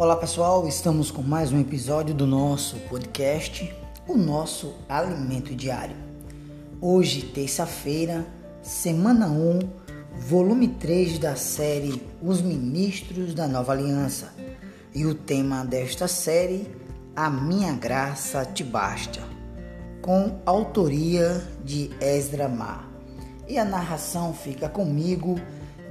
Olá pessoal, estamos com mais um episódio do nosso podcast, o nosso alimento diário. Hoje, terça-feira, semana 1, volume 3 da série Os Ministros da Nova Aliança. E o tema desta série, A Minha Graça Te Basta, com autoria de Ezra Mar. E a narração fica comigo,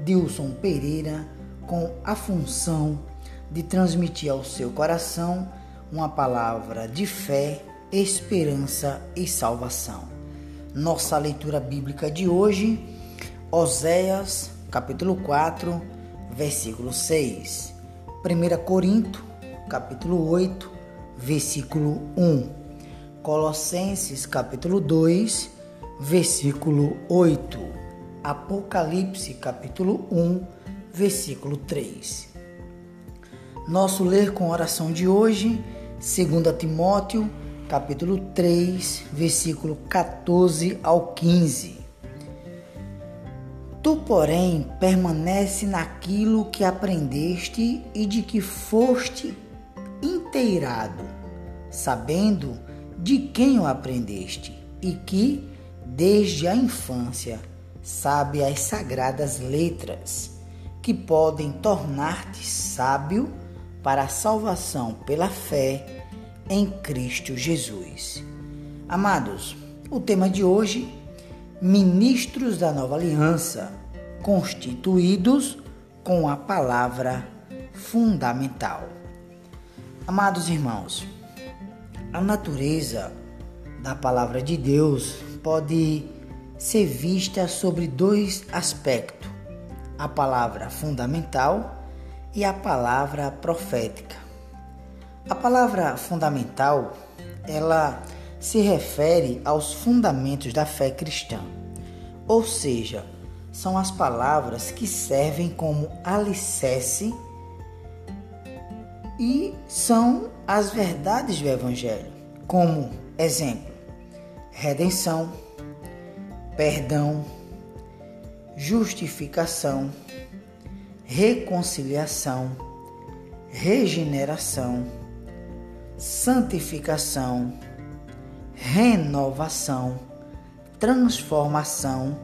Dilson Pereira, com a função de transmitir ao seu coração uma palavra de fé, esperança e salvação. Nossa leitura bíblica de hoje, Oséias, capítulo 4, versículo 6. 1 Corinto, capítulo 8, versículo 1. Colossenses, capítulo 2, versículo 8. Apocalipse, capítulo 1, versículo 3. Nosso ler com oração de hoje, 2 Timóteo, capítulo 3, versículo 14 ao 15. Tu, porém, permanece naquilo que aprendeste e de que foste inteirado, sabendo de quem o aprendeste, e que, desde a infância, sabe as sagradas letras, que podem tornar-te sábio para a salvação pela fé em Cristo Jesus. Amados, o tema de hoje: ministros da nova aliança, constituídos com a palavra fundamental. Amados irmãos, a natureza da palavra de Deus pode ser vista sobre dois aspectos: a palavra fundamental e a palavra profética. A palavra fundamental, ela se refere aos fundamentos da fé cristã. Ou seja, são as palavras que servem como alicerce e são as verdades do evangelho, como exemplo: redenção, perdão, justificação, reconciliação, regeneração, santificação, renovação, transformação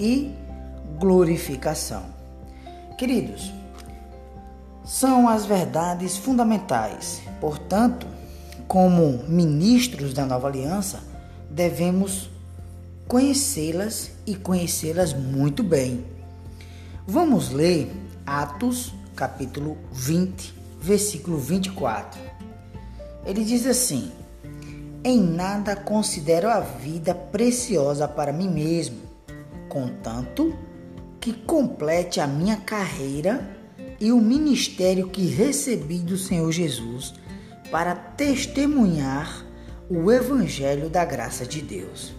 e glorificação. Queridos, são as verdades fundamentais. Portanto, como ministros da nova aliança, devemos conhecê-las e conhecê-las muito bem. Vamos ler Atos, capítulo 20, versículo 24. Ele diz assim: Em nada considero a vida preciosa para mim mesmo, contanto que complete a minha carreira e o ministério que recebi do Senhor Jesus para testemunhar o evangelho da graça de Deus.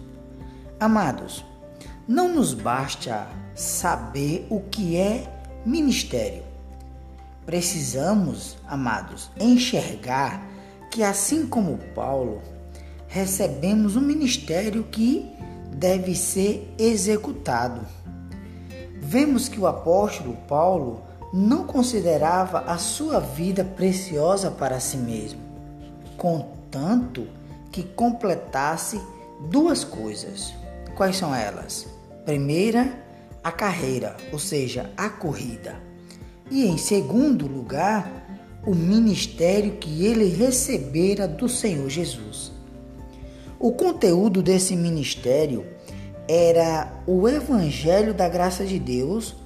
Amados, não nos basta saber o que é ministério. Precisamos, amados, enxergar que, assim como Paulo, recebemos um ministério que deve ser executado. Vemos que o apóstolo Paulo não considerava a sua vida preciosa para si mesmo, contanto que completasse duas coisas. Quais são elas? Primeira, a carreira, ou seja, a corrida. E em segundo lugar, o ministério que ele recebera do Senhor Jesus. O conteúdo desse ministério era o evangelho da graça de Deus,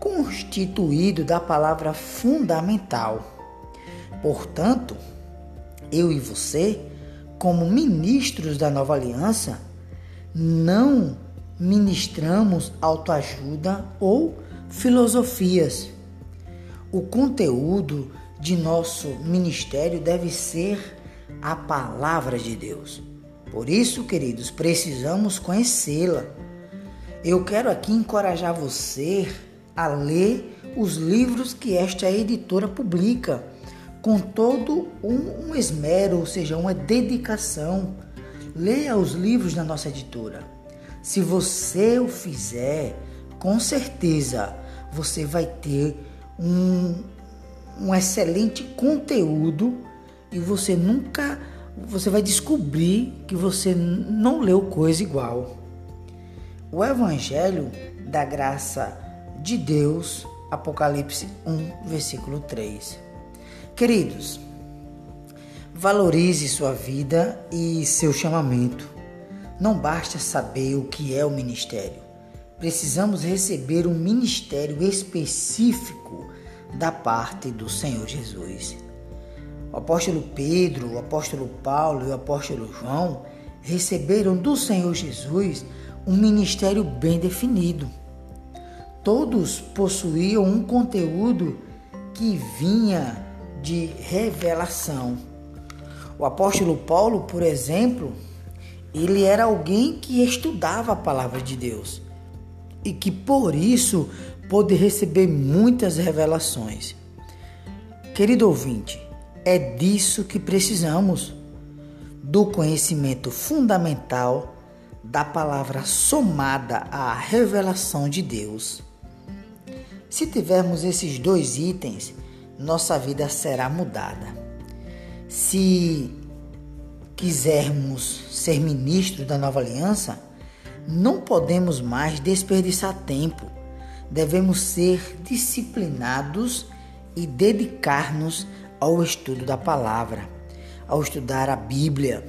constituído da palavra fundamental. Portanto, eu e você, como ministros da nova aliança, não ministramos autoajuda ou filosofias. O conteúdo de nosso ministério deve ser a palavra de Deus. Por isso, queridos, precisamos conhecê-la. Eu quero aqui encorajar você a ler os livros que esta editora publica com todo um esmero, ou seja, uma dedicação. Leia os livros da nossa editora. Se você o fizer, com certeza você vai ter um, um excelente conteúdo e você nunca você vai descobrir que você não leu coisa igual. O Evangelho da graça de Deus, Apocalipse 1, versículo 3. Queridos, valorize sua vida e seu chamamento. Não basta saber o que é o ministério. Precisamos receber um ministério específico da parte do Senhor Jesus. O apóstolo Pedro, o apóstolo Paulo e o apóstolo João receberam do Senhor Jesus um ministério bem definido. Todos possuíam um conteúdo que vinha de revelação. O apóstolo Paulo, por exemplo, ele era alguém que estudava a palavra de Deus e que por isso pôde receber muitas revelações. Querido ouvinte, é disso que precisamos do conhecimento fundamental da palavra somada à revelação de Deus. Se tivermos esses dois itens, nossa vida será mudada. Se quisermos ser ministros da nova aliança, não podemos mais desperdiçar tempo. Devemos ser disciplinados e dedicar-nos ao estudo da palavra, ao estudar a Bíblia,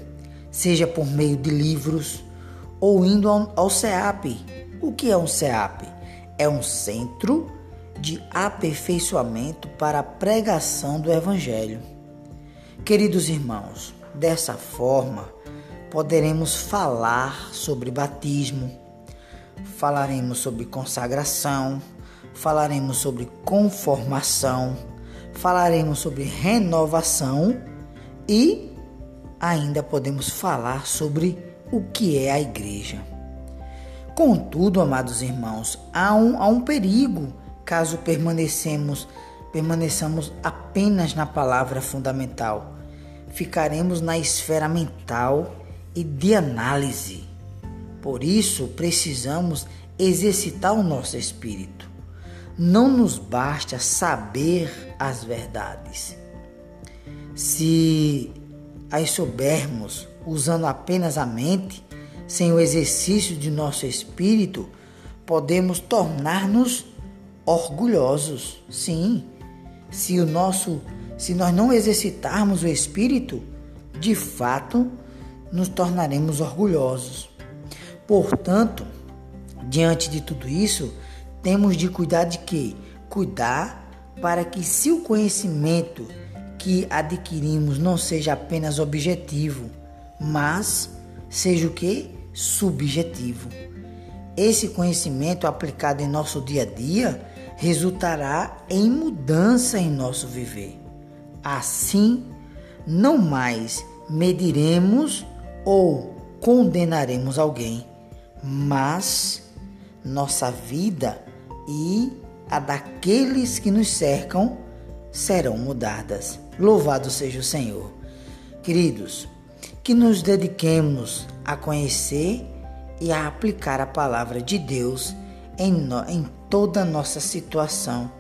seja por meio de livros ou indo ao CEAP. O que é um CEAP? É um centro de aperfeiçoamento para a pregação do Evangelho. Queridos irmãos, Dessa forma, poderemos falar sobre batismo, falaremos sobre consagração, falaremos sobre conformação, falaremos sobre renovação e ainda podemos falar sobre o que é a igreja. Contudo, amados irmãos, há um, há um perigo caso permanecemos, permaneçamos apenas na palavra fundamental ficaremos na esfera mental e de análise. Por isso, precisamos exercitar o nosso espírito. Não nos basta saber as verdades. Se as soubermos usando apenas a mente, sem o exercício de nosso espírito, podemos tornar-nos orgulhosos. Sim, se o nosso se nós não exercitarmos o espírito, de fato nos tornaremos orgulhosos. Portanto, diante de tudo isso, temos de cuidar de quê? Cuidar para que se o conhecimento que adquirimos não seja apenas objetivo, mas seja o que? Subjetivo. Esse conhecimento aplicado em nosso dia a dia resultará em mudança em nosso viver. Assim, não mais mediremos ou condenaremos alguém, mas nossa vida e a daqueles que nos cercam serão mudadas. Louvado seja o Senhor. Queridos, que nos dediquemos a conhecer e a aplicar a palavra de Deus em, no, em toda nossa situação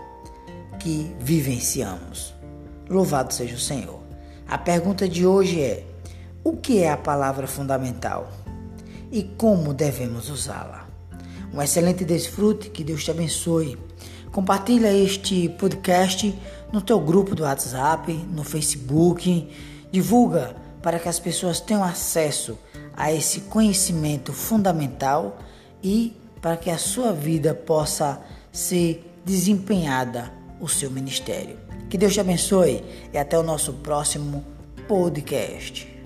que vivenciamos. Louvado seja o Senhor. A pergunta de hoje é: o que é a palavra fundamental e como devemos usá-la? Um excelente desfrute, que Deus te abençoe. Compartilha este podcast no teu grupo do WhatsApp, no Facebook, divulga para que as pessoas tenham acesso a esse conhecimento fundamental e para que a sua vida possa ser desempenhada o seu ministério. Que Deus te abençoe e até o nosso próximo podcast.